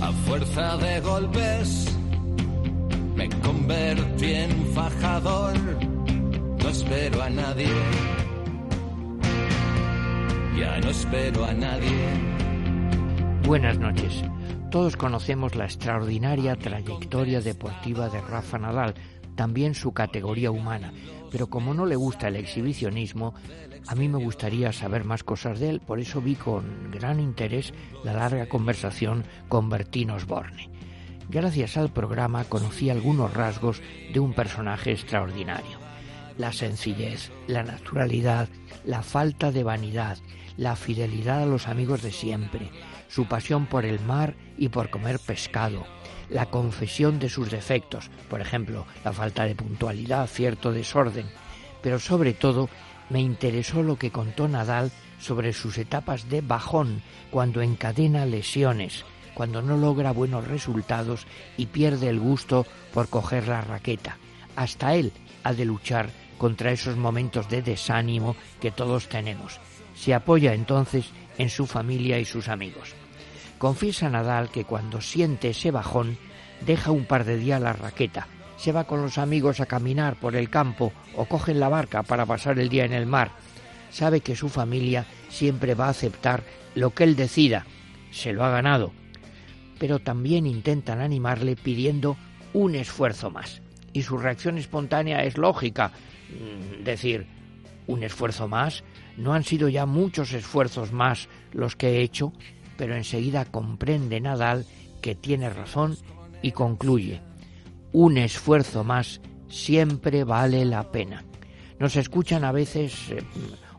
A fuerza de golpes me convertí en fajador. No espero a nadie. Ya no espero a nadie. Buenas noches. Todos conocemos la extraordinaria trayectoria deportiva de Rafa Nadal, también su categoría humana, pero como no le gusta el exhibicionismo, a mí me gustaría saber más cosas de él, por eso vi con gran interés la larga conversación con Bertín Osborne. Gracias al programa conocí algunos rasgos de un personaje extraordinario. La sencillez, la naturalidad, la falta de vanidad, la fidelidad a los amigos de siempre, su pasión por el mar y por comer pescado, la confesión de sus defectos, por ejemplo, la falta de puntualidad, cierto desorden, pero sobre todo me interesó lo que contó Nadal sobre sus etapas de bajón, cuando encadena lesiones, cuando no logra buenos resultados y pierde el gusto por coger la raqueta. Hasta él ha de luchar contra esos momentos de desánimo que todos tenemos. Se apoya entonces en su familia y sus amigos. Confiesa Nadal que cuando siente ese bajón deja un par de días la raqueta, se va con los amigos a caminar por el campo o coge la barca para pasar el día en el mar. Sabe que su familia siempre va a aceptar lo que él decida, se lo ha ganado. Pero también intentan animarle pidiendo un esfuerzo más. Y su reacción espontánea es lógica, mm, decir, un esfuerzo más, no han sido ya muchos esfuerzos más los que he hecho, pero enseguida comprende Nadal que tiene razón y concluye, un esfuerzo más siempre vale la pena. Nos escuchan a veces eh,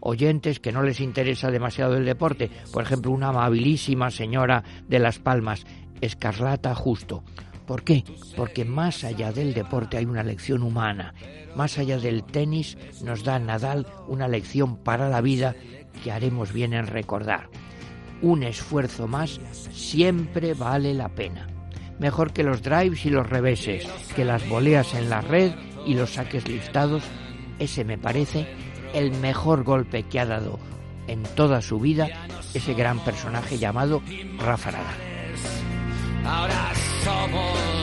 oyentes que no les interesa demasiado el deporte, por ejemplo, una amabilísima señora de Las Palmas, Escarlata Justo. ¿Por qué? Porque más allá del deporte hay una lección humana. Más allá del tenis nos da Nadal una lección para la vida que haremos bien en recordar. Un esfuerzo más siempre vale la pena mejor que los drives y los reveses, que las voleas en la red y los saques listados. Ese me parece el mejor golpe que ha dado en toda su vida ese gran personaje llamado Rafa Nadal. Ahora somos